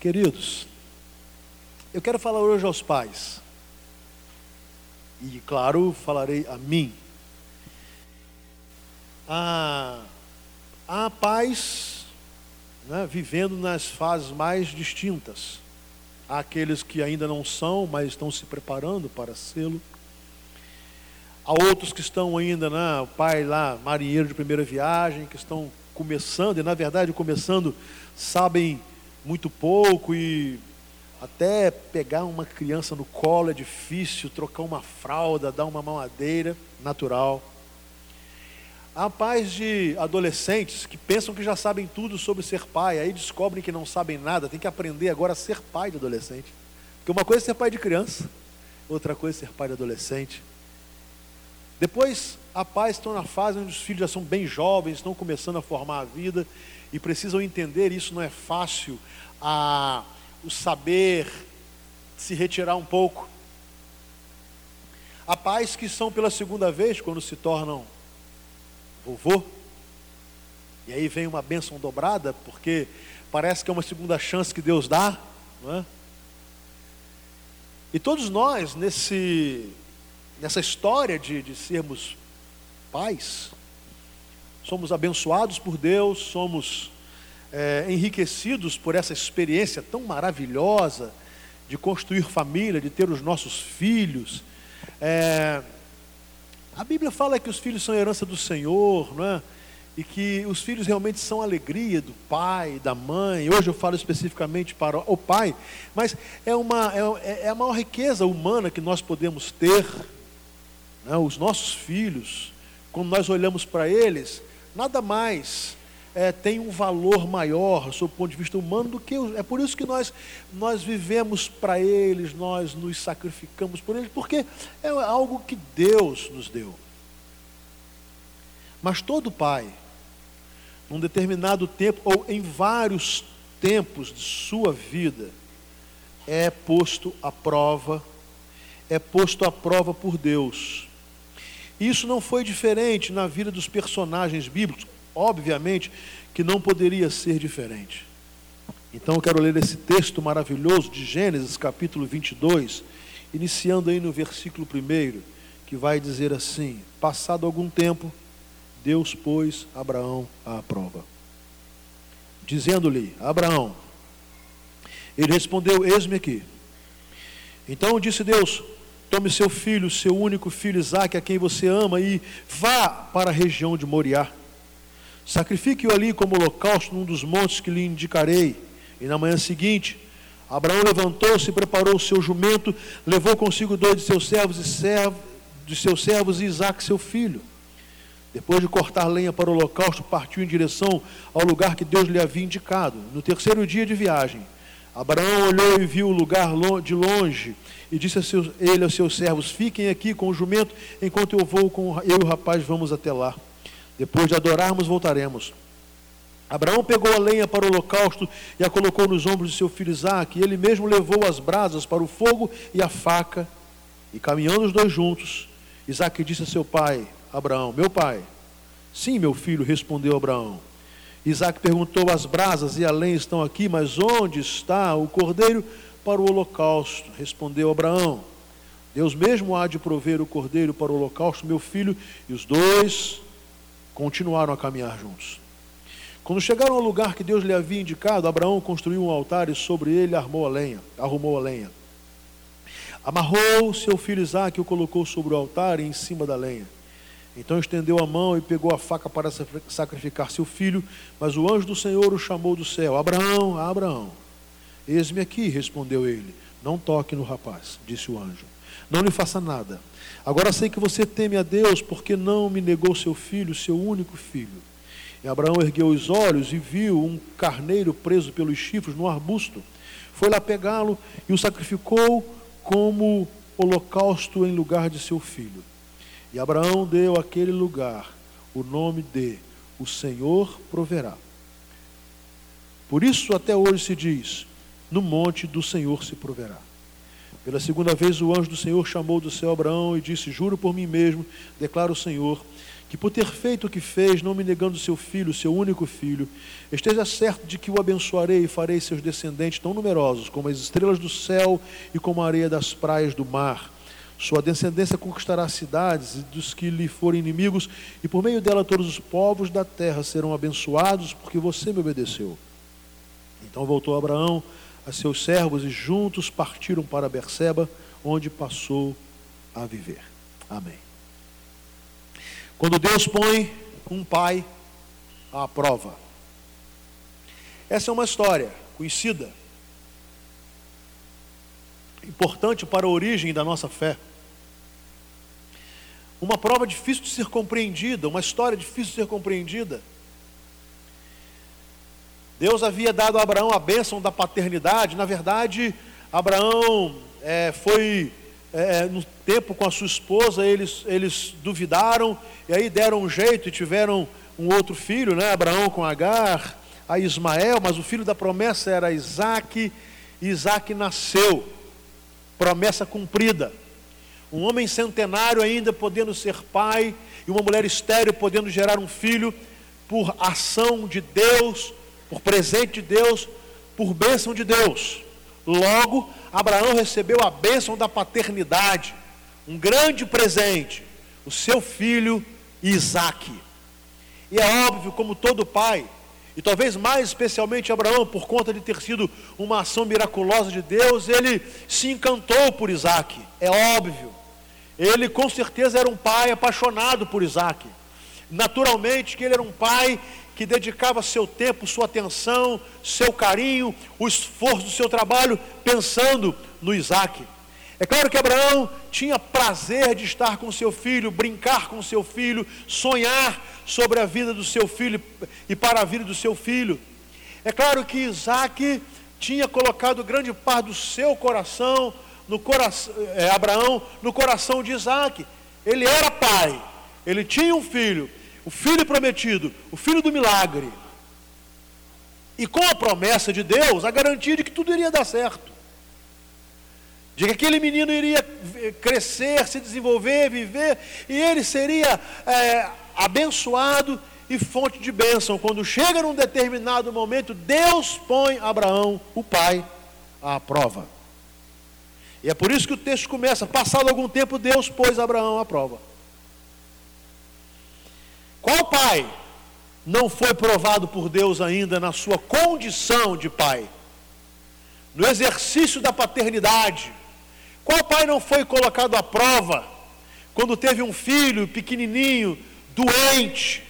Queridos, eu quero falar hoje aos pais. E, claro, falarei a mim. Há, há pais né, vivendo nas fases mais distintas. Há aqueles que ainda não são, mas estão se preparando para sê-lo. Há outros que estão ainda, né, o pai lá, marinheiro de primeira viagem, que estão começando, e na verdade começando, sabem muito pouco e até pegar uma criança no colo é difícil, trocar uma fralda, dar uma mamadeira, natural. Há pais de adolescentes que pensam que já sabem tudo sobre ser pai, aí descobrem que não sabem nada, tem que aprender agora a ser pai de adolescente. Porque uma coisa é ser pai de criança, outra coisa é ser pai de adolescente. Depois, há pais que estão na fase onde os filhos já são bem jovens, estão começando a formar a vida e precisam entender isso não é fácil, a, o saber se retirar um pouco. Há pais que são pela segunda vez quando se tornam vovô, e aí vem uma bênção dobrada, porque parece que é uma segunda chance que Deus dá, não é? E todos nós, nesse nessa história de, de sermos pais, somos abençoados por Deus, somos é, enriquecidos por essa experiência tão maravilhosa de construir família, de ter os nossos filhos. É, a Bíblia fala que os filhos são herança do Senhor, não é? E que os filhos realmente são alegria do pai, da mãe. Hoje eu falo especificamente para o pai, mas é, uma, é, é a maior riqueza humana que nós podemos ter né, os nossos filhos, quando nós olhamos para eles, nada mais é, tem um valor maior, sob o ponto de vista humano, do que. É por isso que nós, nós vivemos para eles, nós nos sacrificamos por eles, porque é algo que Deus nos deu. Mas todo pai, num determinado tempo, ou em vários tempos de sua vida, é posto à prova, é posto à prova por Deus. Isso não foi diferente na vida dos personagens bíblicos, obviamente que não poderia ser diferente. Então eu quero ler esse texto maravilhoso de Gênesis, capítulo 22, iniciando aí no versículo 1, que vai dizer assim: Passado algum tempo, Deus pôs Abraão à prova, dizendo-lhe: Abraão, ele respondeu: Eis-me aqui. Então disse Deus: Tome seu filho, seu único filho Isaque, a quem você ama, e vá para a região de Moriá. Sacrifique-o ali como holocausto num dos montes que lhe indicarei. E na manhã seguinte, Abraão levantou-se, preparou o seu jumento, levou consigo dois de seus servos e servos, de seus servos e Isaque, seu filho. Depois de cortar lenha para o holocausto, partiu em direção ao lugar que Deus lhe havia indicado. No terceiro dia de viagem, Abraão olhou e viu o lugar de longe e disse a seus, ele aos seus servos: Fiquem aqui com o jumento, enquanto eu vou com eu e o rapaz, vamos até lá. Depois de adorarmos, voltaremos. Abraão pegou a lenha para o holocausto e a colocou nos ombros de seu filho Isaque. E ele mesmo levou as brasas para o fogo e a faca. E caminhando os dois juntos, Isaque disse a seu pai, Abraão: Meu pai. Sim, meu filho, respondeu Abraão. Isaac perguntou: As brasas e a lenha estão aqui, mas onde está o cordeiro para o holocausto? Respondeu Abraão: Deus mesmo há de prover o cordeiro para o holocausto, meu filho. E os dois continuaram a caminhar juntos. Quando chegaram ao lugar que Deus lhe havia indicado, Abraão construiu um altar e sobre ele armou a lenha, arrumou a lenha. Amarrou seu filho Isaac e o colocou sobre o altar e em cima da lenha. Então estendeu a mão e pegou a faca para sacrificar seu filho, mas o anjo do Senhor o chamou do céu: Abraão, Abraão. Eis-me aqui, respondeu ele. Não toque no rapaz, disse o anjo. Não lhe faça nada. Agora sei que você teme a Deus, porque não me negou seu filho, seu único filho. E Abraão ergueu os olhos e viu um carneiro preso pelos chifres no arbusto. Foi lá pegá-lo e o sacrificou como holocausto em lugar de seu filho. E Abraão deu àquele lugar o nome de O Senhor proverá. Por isso até hoje se diz: No monte do Senhor se proverá. Pela segunda vez o anjo do Senhor chamou do céu Abraão e disse: Juro por mim mesmo, declara o Senhor, que por ter feito o que fez, não me negando seu filho, seu único filho, esteja certo de que o abençoarei e farei seus descendentes tão numerosos como as estrelas do céu e como a areia das praias do mar. Sua descendência conquistará cidades e dos que lhe forem inimigos, e por meio dela todos os povos da terra serão abençoados, porque você me obedeceu. Então voltou Abraão a seus servos e juntos partiram para Berseba, onde passou a viver. Amém. Quando Deus põe um pai à prova. Essa é uma história conhecida, importante para a origem da nossa fé. Uma prova difícil de ser compreendida, uma história difícil de ser compreendida. Deus havia dado a Abraão a bênção da paternidade, na verdade, Abraão é, foi é, no tempo com a sua esposa, eles, eles duvidaram, e aí deram um jeito e tiveram um outro filho, né? Abraão com Agar, a Ismael, mas o filho da promessa era Isaac, Isaac nasceu, promessa cumprida. Um homem centenário ainda podendo ser pai, e uma mulher estéril podendo gerar um filho, por ação de Deus, por presente de Deus, por bênção de Deus. Logo, Abraão recebeu a bênção da paternidade, um grande presente, o seu filho Isaque. E é óbvio, como todo pai, e talvez mais especialmente Abraão, por conta de ter sido uma ação miraculosa de Deus, ele se encantou por Isaac. É óbvio. Ele com certeza era um pai apaixonado por Isaac. Naturalmente que ele era um pai que dedicava seu tempo, sua atenção, seu carinho, o esforço do seu trabalho pensando no Isaac. É claro que Abraão tinha prazer de estar com seu filho, brincar com seu filho, sonhar sobre a vida do seu filho e para a vida do seu filho. É claro que Isaac tinha colocado grande parte do seu coração, no coração, é, Abraão, no coração de Isaac. Ele era pai, ele tinha um filho, o filho prometido, o filho do milagre. E com a promessa de Deus, a garantia de que tudo iria dar certo. De que aquele menino iria crescer, se desenvolver, viver, e ele seria é, abençoado e fonte de bênção. Quando chega num determinado momento, Deus põe Abraão, o pai, à prova. E é por isso que o texto começa: passado algum tempo, Deus pôs Abraão à prova. Qual pai não foi provado por Deus ainda na sua condição de pai? No exercício da paternidade. Qual pai não foi colocado à prova quando teve um filho pequenininho, doente,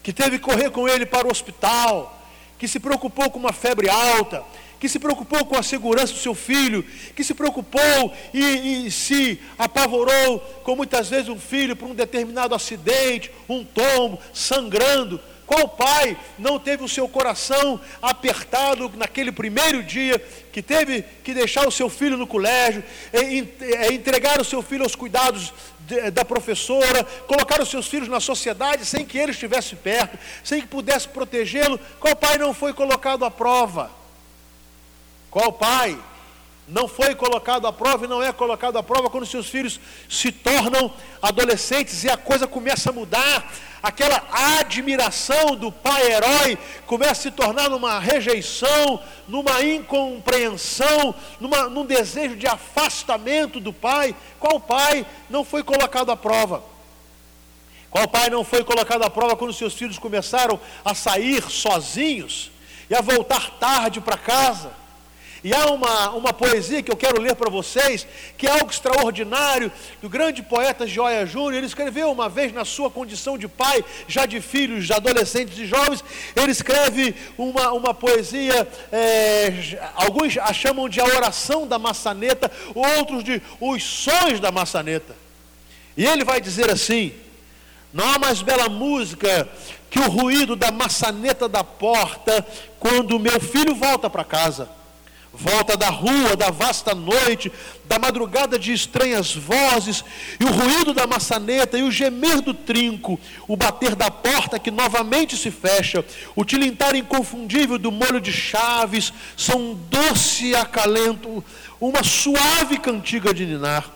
que teve que correr com ele para o hospital, que se preocupou com uma febre alta, que se preocupou com a segurança do seu filho, que se preocupou e, e, se apavorou com muitas vezes um filho por um determinado acidente, um tombo, sangrando. Qual pai não teve o seu coração apertado naquele primeiro dia que teve que deixar o seu filho no colégio, entregar o seu filho aos cuidados da professora, colocar os seus filhos na sociedade sem que ele estivesse perto, sem que pudesse protegê-lo? Qual pai não foi colocado à prova? Qual pai não foi colocado à prova e não é colocado à prova quando seus filhos se tornam adolescentes e a coisa começa a mudar? Aquela admiração do pai herói começa a se tornar numa rejeição, numa incompreensão, numa, num desejo de afastamento do pai. Qual pai não foi colocado à prova? Qual pai não foi colocado à prova quando seus filhos começaram a sair sozinhos e a voltar tarde para casa? E há uma, uma poesia que eu quero ler para vocês, que é algo extraordinário, do grande poeta Joia Júnior. Ele escreveu uma vez, na sua condição de pai, já de filhos, de adolescentes e jovens, ele escreve uma, uma poesia, é, alguns a chamam de a oração da maçaneta, outros de os sons da maçaneta. E ele vai dizer assim: não há mais bela música que o ruído da maçaneta da porta quando meu filho volta para casa volta da rua, da vasta noite, da madrugada de estranhas vozes, e o ruído da maçaneta, e o gemer do trinco, o bater da porta que novamente se fecha, o tilintar inconfundível do molho de chaves, são um doce acalento, uma suave cantiga de ninar.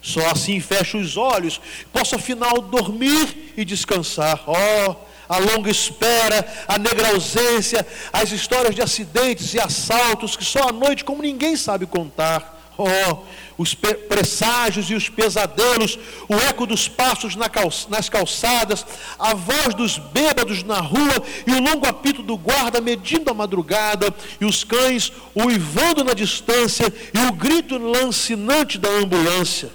Só assim fecho os olhos, posso afinal dormir e descansar. Oh, a longa espera, a negra ausência, as histórias de acidentes e assaltos que só à noite, como ninguém sabe contar. Oh, os presságios e os pesadelos, o eco dos passos nas calçadas, a voz dos bêbados na rua e o longo apito do guarda medindo a madrugada, e os cães uivando na distância e o grito lancinante da ambulância.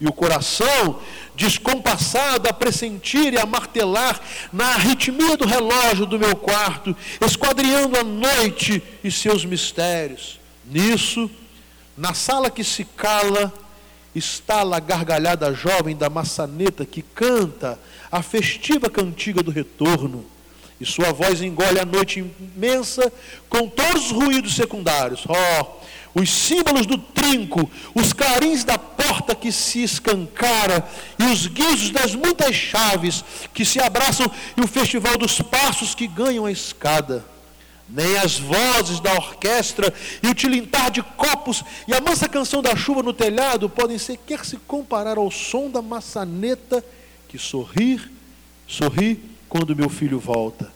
E o coração descompassado a pressentir e a martelar na arritmia do relógio do meu quarto, esquadriando a noite e seus mistérios. Nisso, na sala que se cala, está a gargalhada jovem da maçaneta que canta a festiva cantiga do retorno. E sua voz engole a noite imensa com todos os ruídos secundários. Oh, os símbolos do trinco, os clarins da porta que se escancara e os guizos das muitas chaves que se abraçam e o festival dos passos que ganham a escada nem as vozes da orquestra e o tilintar de copos e a mansa canção da chuva no telhado podem sequer se comparar ao som da maçaneta que sorrir, sorri quando meu filho volta.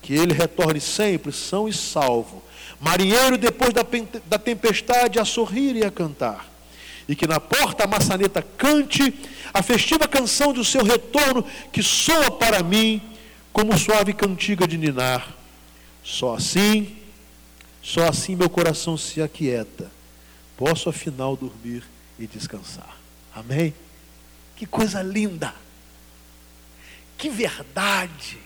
Que ele retorne sempre são e salvo, marinheiro depois da, da tempestade a sorrir e a cantar. E que na porta a maçaneta cante a festiva canção do seu retorno que soa para mim como suave cantiga de ninar só assim, só assim meu coração se aquieta. Posso afinal dormir e descansar. Amém? Que coisa linda! Que verdade!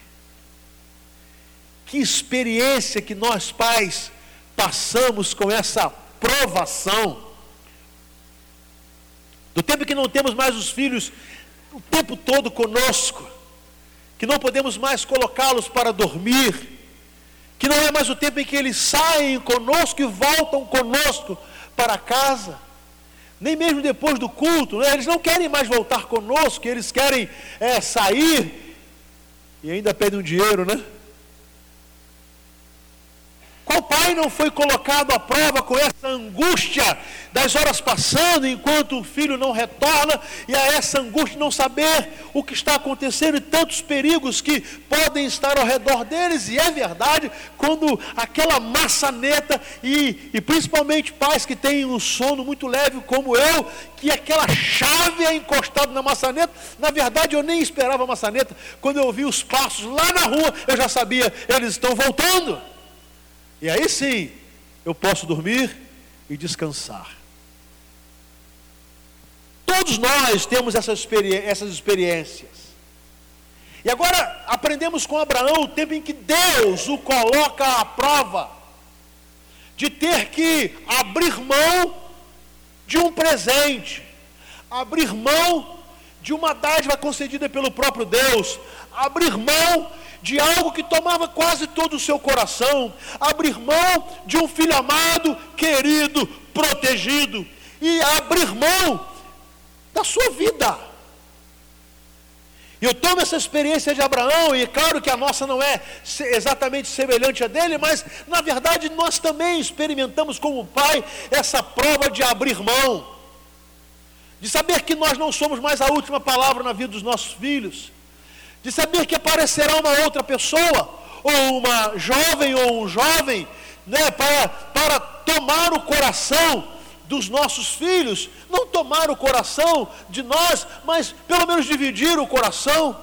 Que experiência que nós pais passamos com essa provação. Do tempo que não temos mais os filhos o tempo todo conosco, que não podemos mais colocá-los para dormir, que não é mais o tempo em que eles saem conosco e voltam conosco para casa, nem mesmo depois do culto, né? eles não querem mais voltar conosco, eles querem é, sair e ainda pedem um dinheiro, né? Qual pai não foi colocado à prova com essa angústia das horas passando enquanto o filho não retorna e a essa angústia de não saber o que está acontecendo e tantos perigos que podem estar ao redor deles? E é verdade, quando aquela maçaneta e, e principalmente pais que têm um sono muito leve como eu, que aquela chave é encostada na maçaneta, na verdade eu nem esperava a maçaneta, quando eu ouvi os passos lá na rua, eu já sabia, eles estão voltando. E aí sim, eu posso dormir e descansar. Todos nós temos essas, essas experiências. E agora aprendemos com Abraão o tempo em que Deus o coloca à prova de ter que abrir mão de um presente, abrir mão de uma dádiva concedida pelo próprio Deus, abrir mão de algo que tomava quase todo o seu coração, abrir mão de um filho amado, querido, protegido, e abrir mão da sua vida. Eu tomo essa experiência de Abraão, e claro que a nossa não é exatamente semelhante a dele, mas na verdade nós também experimentamos como pai essa prova de abrir mão, de saber que nós não somos mais a última palavra na vida dos nossos filhos, de saber que aparecerá uma outra pessoa, ou uma jovem ou um jovem, né, para, para tomar o coração dos nossos filhos, não tomar o coração de nós, mas pelo menos dividir o coração.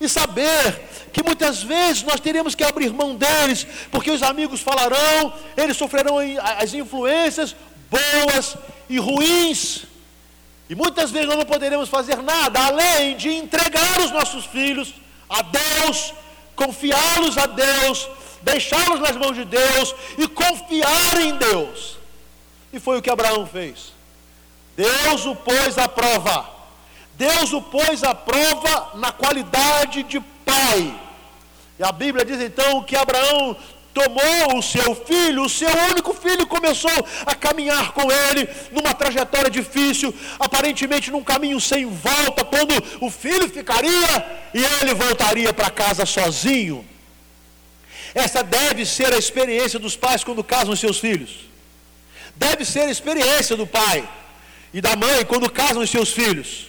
E saber que muitas vezes nós teremos que abrir mão deles, porque os amigos falarão, eles sofrerão as influências boas e ruins. E muitas vezes nós não poderemos fazer nada além de entregar os nossos filhos a Deus, confiá-los a Deus, deixá-los nas mãos de Deus e confiar em Deus. E foi o que Abraão fez. Deus o pôs à prova. Deus o pôs à prova na qualidade de pai. E a Bíblia diz então que Abraão tomou o seu filho, o seu único filho, começou a caminhar com ele numa trajetória difícil, aparentemente num caminho sem volta, quando o filho ficaria e ele voltaria para casa sozinho. Essa deve ser a experiência dos pais quando casam seus filhos. Deve ser a experiência do pai. e da mãe quando casam seus filhos.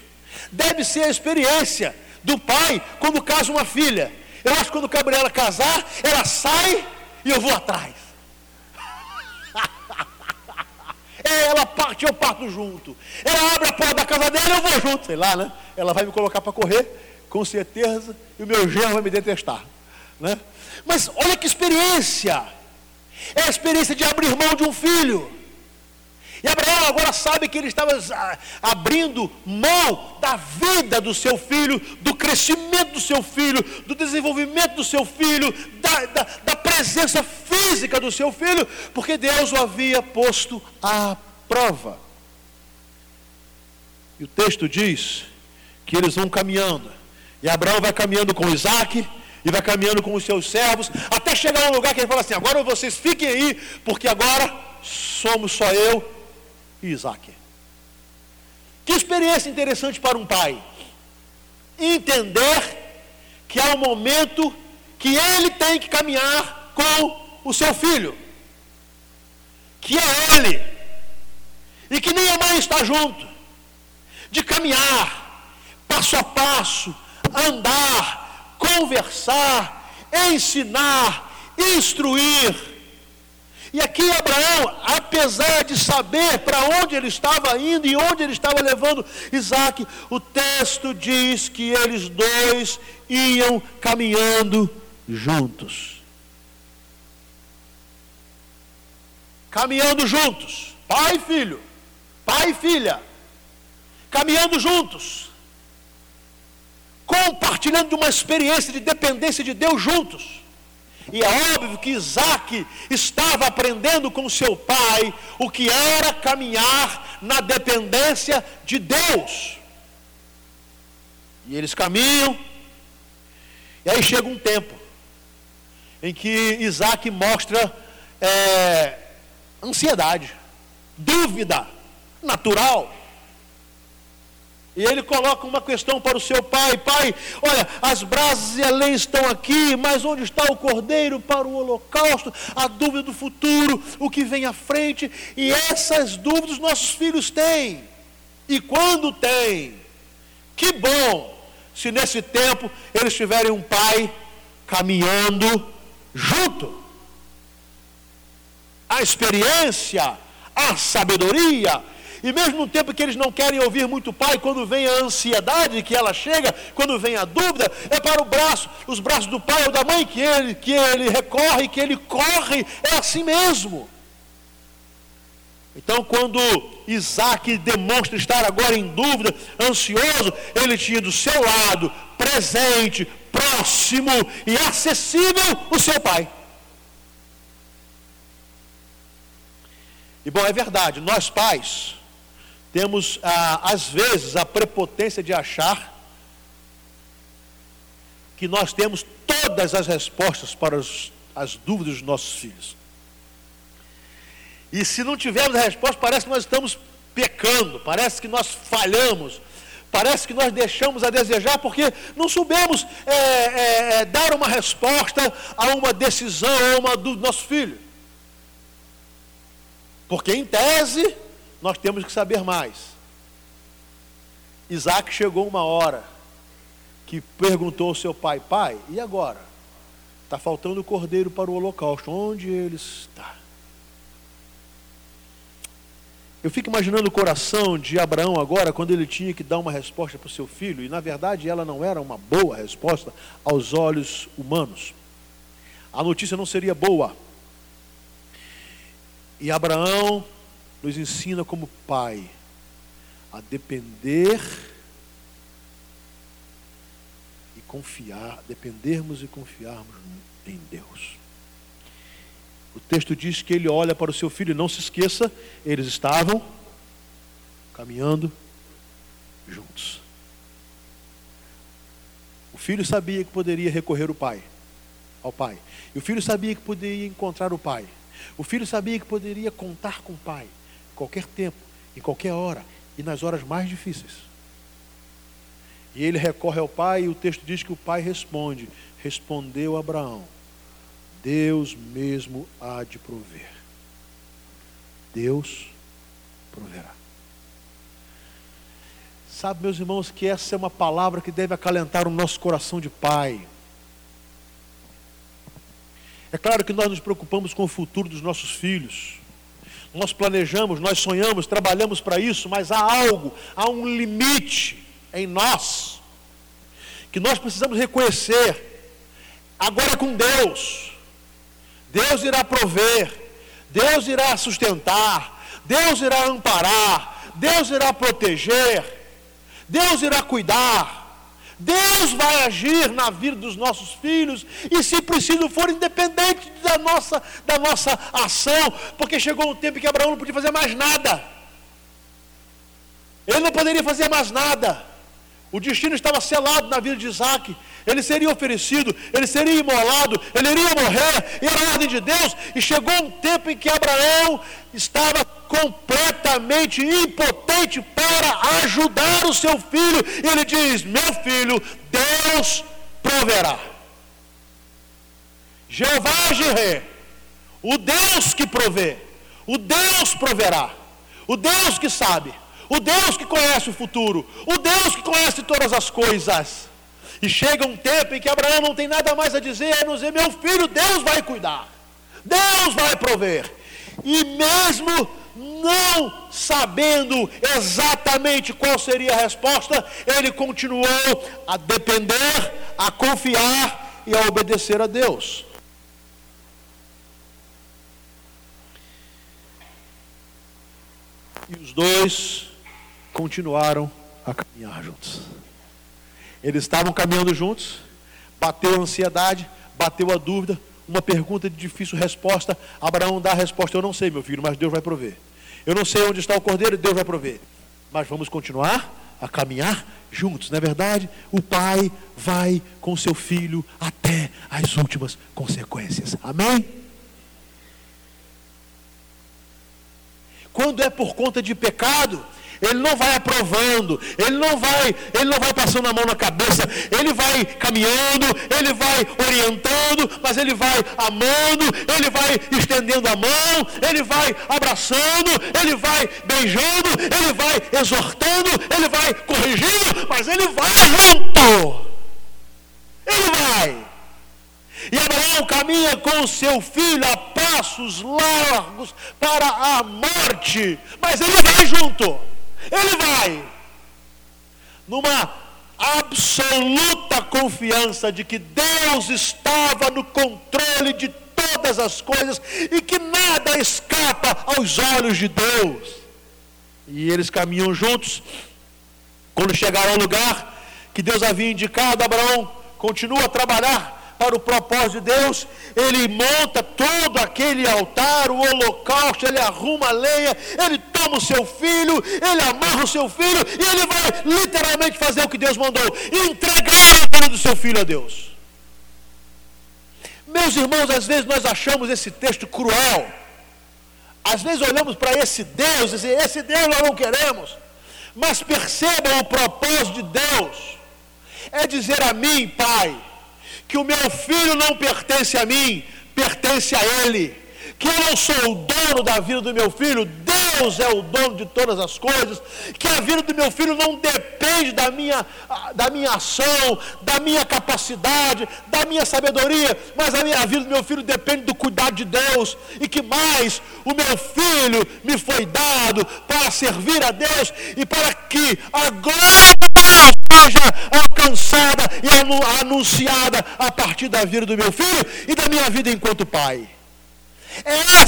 Deve ser a experiência do pai quando casa uma filha. Eu acho que quando Gabriela casar, ela sai e eu vou atrás. É, ela parte, eu parto junto. Ela abre a porta da casa dela, eu vou junto, sei lá, né? Ela vai me colocar para correr, com certeza, e o meu genro vai me detestar, né? Mas olha que experiência! É a experiência de abrir mão de um filho. E Abraão agora sabe que ele estava ah, abrindo mão da vida do seu filho, do crescimento do seu filho, do desenvolvimento do seu filho, da, da, da presença física do seu filho, porque Deus o havia posto à prova. E o texto diz que eles vão caminhando, e Abraão vai caminhando com Isaac, e vai caminhando com os seus servos, até chegar a um lugar que ele fala assim: agora vocês fiquem aí, porque agora somos só eu e Isaac. Que experiência interessante para um pai. Entender que há um momento que ele tem que caminhar com o seu filho. Que é ele. E que nem a mãe está junto. De caminhar, passo a passo, andar, conversar, ensinar, instruir e aqui Abraão, apesar de saber para onde ele estava indo e onde ele estava levando Isaac, o texto diz que eles dois iam caminhando juntos. Caminhando juntos, pai e filho, pai e filha, caminhando juntos, compartilhando uma experiência de dependência de Deus juntos. E é óbvio que Isaac estava aprendendo com seu pai o que era caminhar na dependência de Deus. E eles caminham, e aí chega um tempo em que Isaac mostra é, ansiedade, dúvida natural. E ele coloca uma questão para o seu pai: Pai, olha, as brasas e a lei estão aqui, mas onde está o cordeiro para o holocausto? A dúvida do futuro, o que vem à frente, e essas dúvidas nossos filhos têm. E quando têm, que bom se nesse tempo eles tiverem um pai caminhando junto. A experiência, a sabedoria, e mesmo no tempo que eles não querem ouvir muito pai, quando vem a ansiedade que ela chega, quando vem a dúvida, é para o braço, os braços do pai ou da mãe que ele, que ele recorre, que ele corre, é assim mesmo. Então, quando Isaac demonstra estar agora em dúvida, ansioso, ele tinha do seu lado, presente, próximo e acessível, o seu pai. E bom, é verdade, nós pais, temos, ah, às vezes, a prepotência de achar que nós temos todas as respostas para os, as dúvidas dos nossos filhos. E se não tivermos a resposta, parece que nós estamos pecando, parece que nós falhamos, parece que nós deixamos a desejar porque não soubemos é, é, é dar uma resposta a uma decisão, a uma dúvida do nosso filho. Porque, em tese, nós temos que saber mais. Isaac chegou uma hora que perguntou ao seu pai: Pai, e agora? Está faltando o cordeiro para o holocausto. Onde ele está? Eu fico imaginando o coração de Abraão agora, quando ele tinha que dar uma resposta para o seu filho, e na verdade ela não era uma boa resposta aos olhos humanos. A notícia não seria boa. E Abraão nos ensina como pai a depender e confiar, dependermos e confiarmos em Deus. O texto diz que ele olha para o seu filho, não se esqueça, eles estavam caminhando juntos. O filho sabia que poderia recorrer ao pai, ao pai. E o filho sabia que poderia encontrar o pai. O filho sabia que poderia contar com o pai qualquer tempo, em qualquer hora e nas horas mais difíceis. E ele recorre ao pai e o texto diz que o pai responde: Respondeu Abraão: Deus mesmo há de prover. Deus proverá. Sabe, meus irmãos, que essa é uma palavra que deve acalentar o nosso coração de pai. É claro que nós nos preocupamos com o futuro dos nossos filhos. Nós planejamos, nós sonhamos, trabalhamos para isso, mas há algo, há um limite em nós que nós precisamos reconhecer. Agora com Deus, Deus irá prover, Deus irá sustentar, Deus irá amparar, Deus irá proteger, Deus irá cuidar. Deus vai agir na vida dos nossos filhos, e se preciso for independente da nossa, da nossa ação, porque chegou um tempo que Abraão não podia fazer mais nada. Ele não poderia fazer mais nada. O destino estava selado na vida de Isaac. Ele seria oferecido, ele seria imolado, ele iria morrer, era a ordem de Deus. E chegou um tempo em que Abraão estava completamente impotente para ajudar o seu filho. Ele diz: Meu filho, Deus proverá. Jeová Jireh, o Deus que provê, o Deus proverá, o Deus que sabe o Deus que conhece o futuro, o Deus que conhece todas as coisas. E chega um tempo em que Abraão não tem nada mais a dizer, a não dizer, meu filho, Deus vai cuidar, Deus vai prover. E mesmo não sabendo exatamente qual seria a resposta, ele continuou a depender, a confiar e a obedecer a Deus. E os dois continuaram a caminhar juntos. Eles estavam caminhando juntos, bateu a ansiedade, bateu a dúvida, uma pergunta de difícil resposta. Abraão dá a resposta: Eu não sei, meu filho, mas Deus vai prover. Eu não sei onde está o cordeiro, Deus vai prover. Mas vamos continuar a caminhar juntos, não é verdade? O pai vai com seu filho até as últimas consequências. Amém? Quando é por conta de pecado, ele não vai aprovando, ele não vai, ele não vai passando a mão na cabeça, ele vai caminhando, ele vai orientando, mas ele vai amando, ele vai estendendo a mão, ele vai abraçando, ele vai beijando, ele vai exortando, ele vai corrigindo, mas ele vai junto. Ele vai. E Abraão caminha com seu filho a passos largos para a morte, mas ele vai junto. Ele vai numa absoluta confiança de que Deus estava no controle de todas as coisas e que nada escapa aos olhos de Deus. E eles caminham juntos. Quando chegaram ao lugar que Deus havia indicado, Abraão continua a trabalhar para o propósito de Deus, ele monta todo aquele altar, o holocausto, ele arruma a lenha, ele toma o seu filho, ele amarra o seu filho e ele vai literalmente fazer o que Deus mandou, entregar a vida do seu filho a Deus. Meus irmãos, às vezes nós achamos esse texto cruel. Às vezes olhamos para esse Deus e dizemos, esse Deus nós não queremos. Mas percebam o propósito de Deus. É dizer a mim, Pai, que o meu filho não pertence a mim, pertence a ele. Que eu não sou o dono da vida do meu filho, Deus é o dono de todas as coisas. Que a vida do meu filho não depende da minha, da minha ação, da minha capacidade, da minha sabedoria, mas a, minha, vida do meu filho depende do cuidado de Deus. E que mais, o meu filho me foi dado para servir a Deus e para que a glória seja alcançada e anunciada a partir da vida do meu filho e da minha vida enquanto pai. É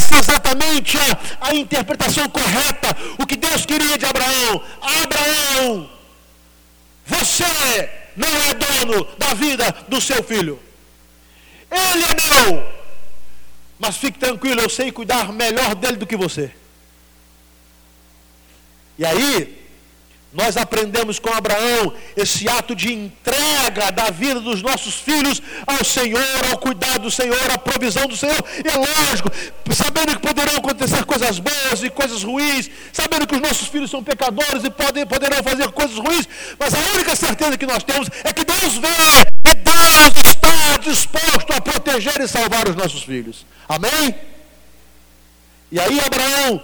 essa exatamente a, a interpretação correta, o que Deus queria de Abraão. Abraão, você não é dono da vida do seu filho. Ele é meu. Mas fique tranquilo, eu sei cuidar melhor dele do que você. E aí, nós aprendemos com Abraão esse ato de entrega da vida dos nossos filhos ao Senhor, ao cuidado do Senhor, à provisão do Senhor. E é lógico, sabendo que poderão acontecer coisas boas e coisas ruins, sabendo que os nossos filhos são pecadores e podem, poderão fazer coisas ruins, mas a única certeza que nós temos é que Deus vê e Deus está disposto a proteger e salvar os nossos filhos. Amém? E aí Abraão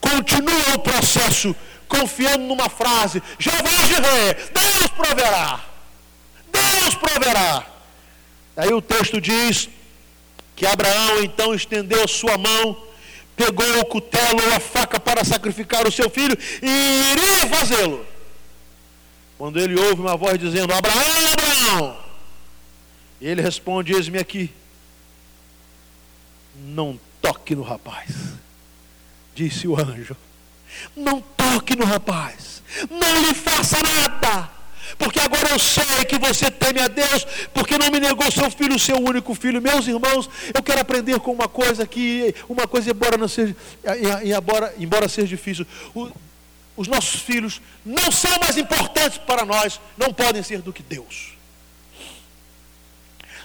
continua o processo confiando numa frase: Jeová Jireh, Deus proverá. Deus proverá. Aí o texto diz que Abraão então estendeu sua mão, pegou o cutelo ou a faca para sacrificar o seu filho e iria fazê-lo. Quando ele ouve uma voz dizendo: Abraão, Abraão, ele responde: Eis-me aqui. Não toque no rapaz, disse o anjo. Não toque no rapaz, não lhe faça nada, porque agora eu sei que você teme a Deus, porque não me negou seu filho, seu único filho. Meus irmãos, eu quero aprender com uma coisa que, uma coisa, embora não seja, embora, embora seja difícil, o, os nossos filhos não são mais importantes para nós, não podem ser do que Deus.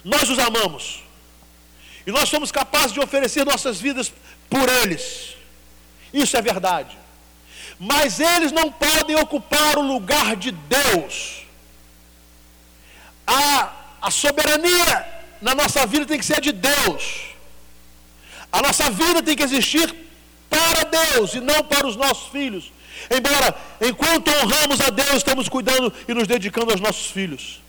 Nós os amamos. E nós somos capazes de oferecer nossas vidas por eles. Isso é verdade. Mas eles não podem ocupar o lugar de Deus. A, a soberania na nossa vida tem que ser de Deus. A nossa vida tem que existir para Deus e não para os nossos filhos. Embora, enquanto honramos a Deus, estamos cuidando e nos dedicando aos nossos filhos.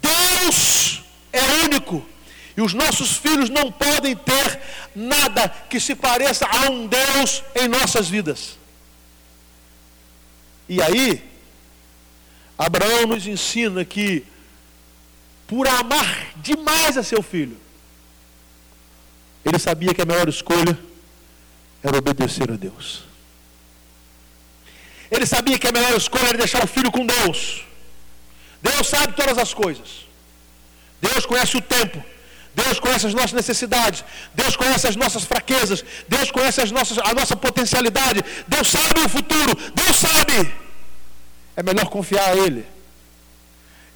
Deus é único. E os nossos filhos não podem ter nada que se pareça a um Deus em nossas vidas. E aí, Abraão nos ensina que, por amar demais a seu filho, ele sabia que a melhor escolha era obedecer a Deus. Ele sabia que a melhor escolha era deixar o filho com Deus. Deus sabe todas as coisas. Deus conhece o tempo. Deus conhece as nossas necessidades. Deus conhece as nossas fraquezas. Deus conhece as nossas, a nossa potencialidade. Deus sabe o futuro. Deus sabe. É melhor confiar a Ele.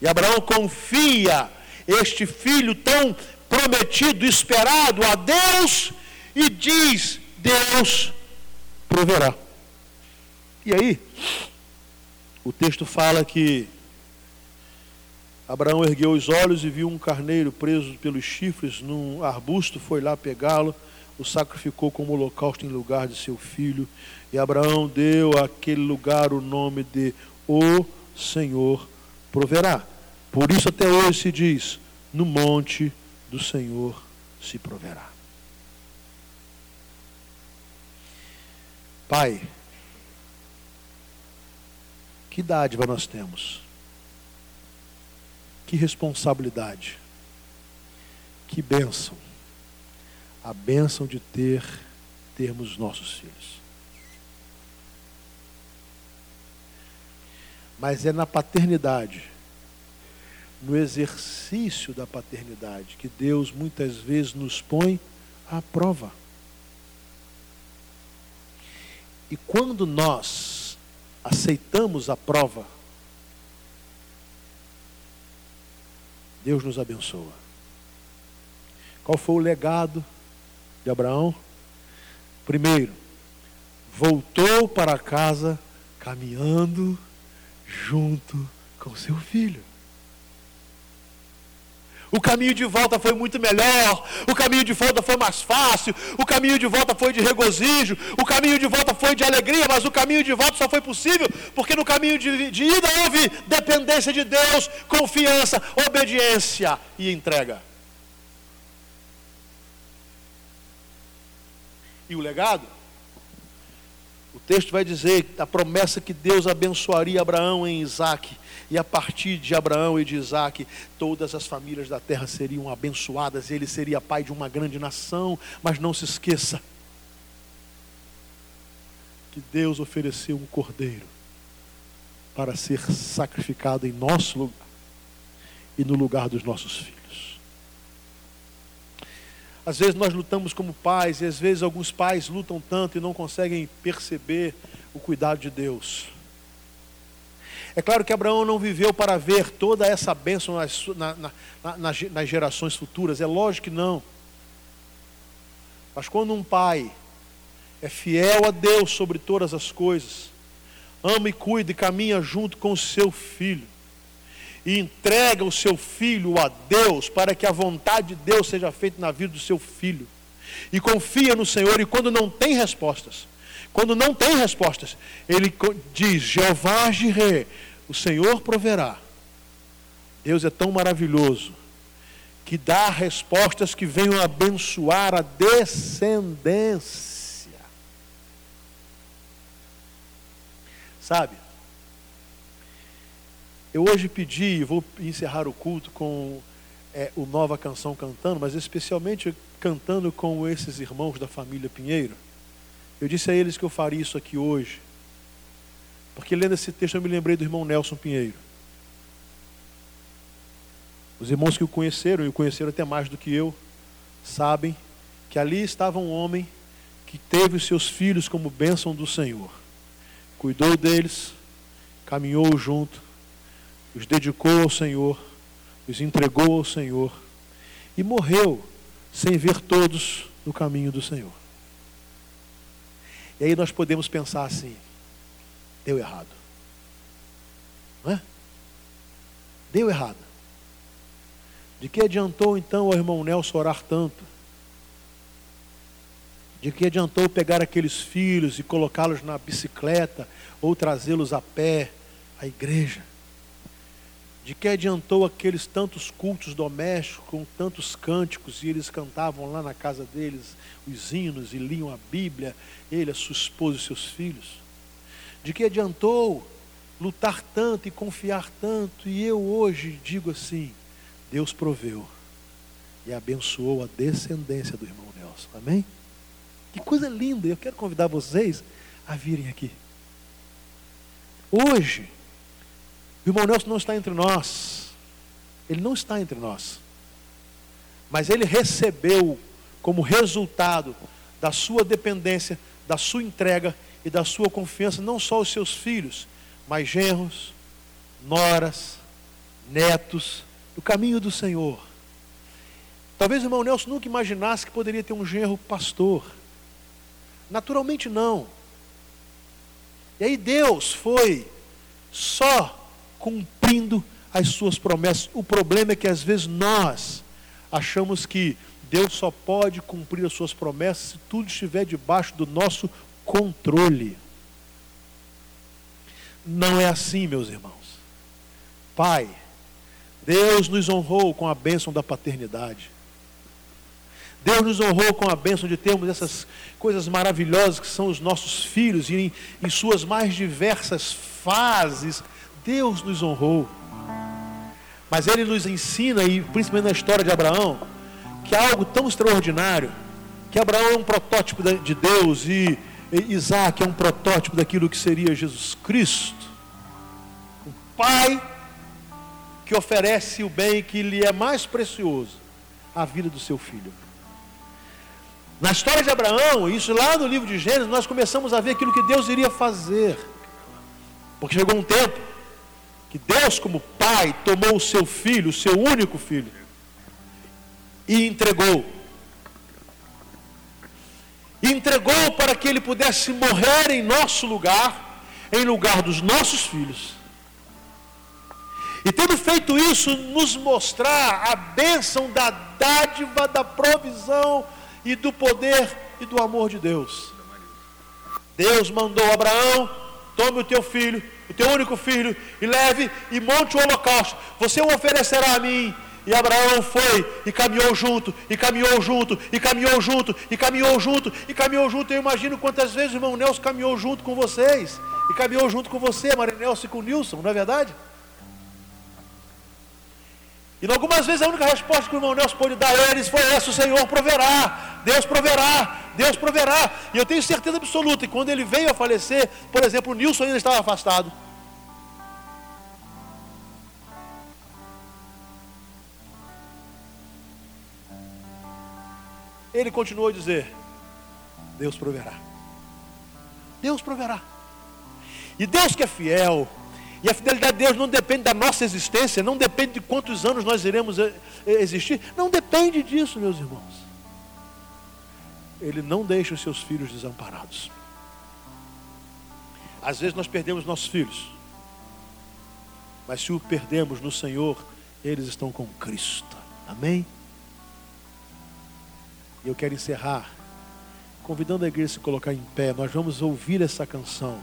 E Abraão confia este filho tão prometido, esperado a Deus, e diz: Deus proverá. E aí, o texto fala que Abraão ergueu os olhos e viu um carneiro preso pelos chifres num arbusto, foi lá pegá-lo, o sacrificou como holocausto em lugar de seu filho. E Abraão deu àquele lugar o nome de O Senhor proverá. Por isso até hoje se diz: no monte do Senhor se proverá. Pai, que dádiva nós temos que responsabilidade. Que bênção. A bênção de ter, termos nossos filhos. Mas é na paternidade, no exercício da paternidade, que Deus muitas vezes nos põe à prova. E quando nós aceitamos a prova, Deus nos abençoa. Qual foi o legado de Abraão? Primeiro, voltou para casa caminhando junto com seu filho. O caminho de volta foi muito melhor, o caminho de volta foi mais fácil, o caminho de volta foi de regozijo, o caminho de volta foi de alegria, mas o caminho de volta só foi possível porque no caminho de, de ida houve dependência de Deus, confiança, obediência e entrega. E o legado? O texto vai dizer a promessa que Deus abençoaria Abraão em Isaac e a partir de Abraão e de Isaac, todas as famílias da terra seriam abençoadas, ele seria pai de uma grande nação. Mas não se esqueça que Deus ofereceu um cordeiro para ser sacrificado em nosso lugar e no lugar dos nossos filhos. Às vezes nós lutamos como pais, e às vezes alguns pais lutam tanto e não conseguem perceber o cuidado de Deus. É claro que Abraão não viveu para ver toda essa bênção nas, na, na, nas, nas gerações futuras, é lógico que não. Mas quando um pai é fiel a Deus sobre todas as coisas, ama e cuida e caminha junto com o seu filho, e entrega o seu filho a Deus para que a vontade de Deus seja feita na vida do seu filho, e confia no Senhor, e quando não tem respostas, Quando não tem respostas, ele diz: Jeová Jireh, o Senhor proverá. Deus é tão maravilhoso que dá respostas que venham abençoar a descendência. Sabe? Eu hoje pedi, vou encerrar o culto com é, o Nova Canção cantando, mas especialmente cantando com esses irmãos da família Pinheiro. Eu disse a eles que eu faria isso aqui hoje, porque lendo esse texto eu me lembrei do irmão Nelson Pinheiro. Os irmãos que o conheceram, e o conheceram até mais do que eu, sabem que ali estava um homem que teve os seus filhos como bênção do Senhor. Cuidou deles, caminhou junto, os dedicou ao Senhor, os entregou ao Senhor e morreu sem ver todos no caminho do Senhor. E aí nós podemos pensar assim: deu errado. Não é? Deu errado. De que adiantou então o irmão Nelson orar tanto? De que adiantou pegar aqueles filhos e colocá-los na bicicleta ou trazê-los a pé à igreja? De que adiantou aqueles tantos cultos domésticos com tantos cânticos e eles cantavam lá na casa deles os hinos e liam a Bíblia, ele, a sua esposa e seus filhos? De que adiantou lutar tanto e confiar tanto? E eu hoje digo assim: Deus proveu e abençoou a descendência do irmão Nelson. Amém? Que coisa linda! Eu quero convidar vocês a virem aqui. Hoje, o irmão Nelson não está entre nós. Ele não está entre nós. Mas ele recebeu como resultado da sua dependência, da sua entrega e da sua confiança, não só os seus filhos, mas genros, noras, netos, do caminho do Senhor. Talvez o irmão Nelson nunca imaginasse que poderia ter um genro pastor. Naturalmente não. E aí Deus foi só cumprindo as suas promessas. O problema é que às vezes nós achamos que Deus só pode cumprir as suas promessas se tudo estiver debaixo do nosso controle. Não é assim, meus irmãos. Pai, Deus nos honrou com a bênção da paternidade. Deus nos honrou com a bênção de termos essas coisas maravilhosas que são os nossos filhos, e em, em suas mais diversas fases, Deus nos honrou. Mas Ele nos ensina, e principalmente na história de Abraão, que há algo tão extraordinário, que Abraão é um protótipo de Deus e Isaac é um protótipo daquilo que seria Jesus Cristo. O pai que oferece o bem que lhe é mais precioso, a vida do seu filho. Na história de Abraão, isso lá no livro de Gênesis, nós começamos a ver aquilo que Deus iria fazer. Porque chegou um tempo que Deus, como pai, tomou o seu filho, o seu único filho, e entregou. E entregou para que ele pudesse morrer em nosso lugar, em lugar dos nossos filhos. E tendo feito isso, nos mostrar a bênção da dádiva, da provisão e do poder e do amor de Deus. Deus mandou Abraão: tome o teu filho, teu único filho, e leve e monte o holocausto. Você o oferecerá a mim. E Abraão foi e caminhou junto, e caminhou junto, e caminhou junto, e caminhou junto, e caminhou junto. Eu imagino quantas vezes o irmão Nelson caminhou junto com vocês, e caminhou junto com você, Maria Nelson e com o Nilson, não é verdade? E algumas vezes a única resposta que o irmão Nelson pôde dar a eles foi essa: o Senhor proverá, Deus proverá, Deus proverá. E eu tenho certeza absoluta que quando ele veio a falecer, por exemplo, o Nilson ainda estava afastado. Ele continuou a dizer: Deus proverá. Deus proverá. E Deus que é fiel, e a fidelidade de Deus não depende da nossa existência, não depende de quantos anos nós iremos eh, eh, existir, não depende disso, meus irmãos. Ele não deixa os seus filhos desamparados. Às vezes nós perdemos nossos filhos, mas se o perdemos no Senhor, eles estão com Cristo. Amém? E eu quero encerrar convidando a igreja a se colocar em pé, nós vamos ouvir essa canção.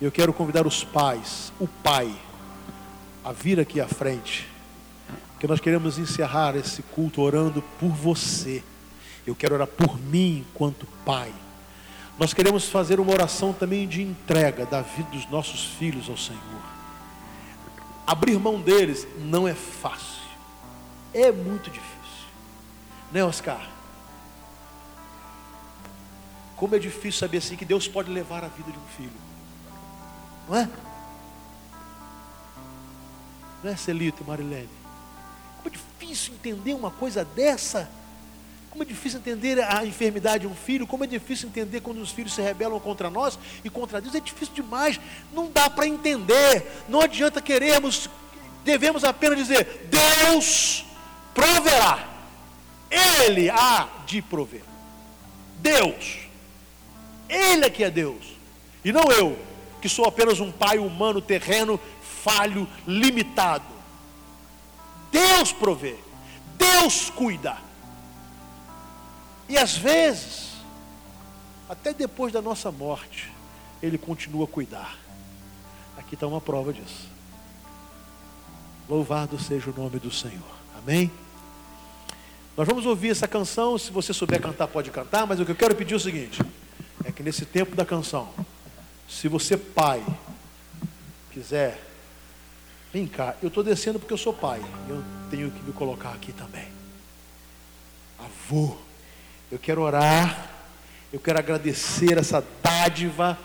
Eu quero convidar os pais, o pai, a vir aqui à frente, que nós queremos encerrar esse culto orando por você. Eu quero orar por mim enquanto pai. Nós queremos fazer uma oração também de entrega da vida dos nossos filhos ao Senhor. Abrir mão deles não é fácil, é muito difícil, né, Oscar? Como é difícil saber assim que Deus pode levar a vida de um filho, não é? Não é, Celito e Marilene? Como é difícil entender uma coisa dessa. Como é difícil entender a enfermidade de um filho, como é difícil entender quando os filhos se rebelam contra nós e contra Deus, é difícil demais, não dá para entender, não adianta querermos, devemos apenas dizer: Deus proverá, Ele há de prover. Deus, Ele é que é Deus, e não eu, que sou apenas um pai humano, terreno, falho, limitado. Deus provê, Deus cuida. E às vezes, até depois da nossa morte, Ele continua a cuidar. Aqui está uma prova disso. Louvado seja o nome do Senhor. Amém? Nós vamos ouvir essa canção. Se você souber cantar, pode cantar. Mas o que eu quero pedir é o seguinte: é que nesse tempo da canção, se você, pai, quiser, vem cá, eu estou descendo porque eu sou pai. Eu tenho que me colocar aqui também. Avô. Eu quero orar, eu quero agradecer essa dádiva,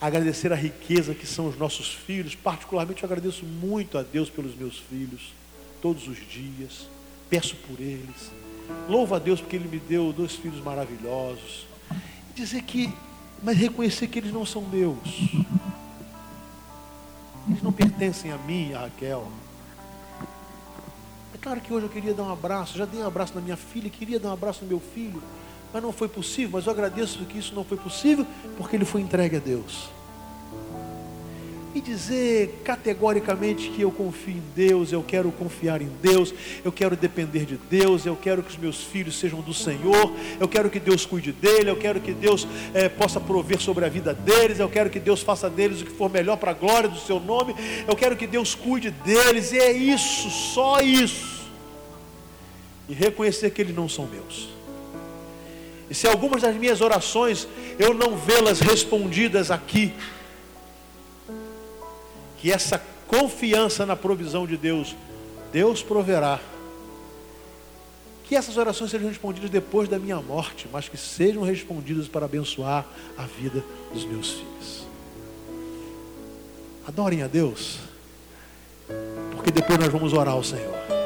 agradecer a riqueza que são os nossos filhos. Particularmente, eu agradeço muito a Deus pelos meus filhos, todos os dias. Peço por eles. Louvo a Deus porque Ele me deu dois filhos maravilhosos. Dizer que, mas reconhecer que eles não são meus. Eles não pertencem a mim, a Raquel. É claro que hoje eu queria dar um abraço, já dei um abraço na minha filha, queria dar um abraço no meu filho, mas não foi possível. Mas eu agradeço que isso não foi possível, porque ele foi entregue a Deus. E dizer categoricamente que eu confio em Deus, eu quero confiar em Deus, eu quero depender de Deus, eu quero que os meus filhos sejam do Senhor, eu quero que Deus cuide dele, eu quero que Deus eh, possa prover sobre a vida deles, eu quero que Deus faça deles o que for melhor para a glória do seu nome, eu quero que Deus cuide deles, e é isso, só isso e reconhecer que eles não são meus. E se algumas das minhas orações eu não vê-las respondidas aqui, que essa confiança na provisão de Deus, Deus proverá. Que essas orações sejam respondidas depois da minha morte, mas que sejam respondidas para abençoar a vida dos meus filhos. Adorem a Deus, porque depois nós vamos orar ao Senhor.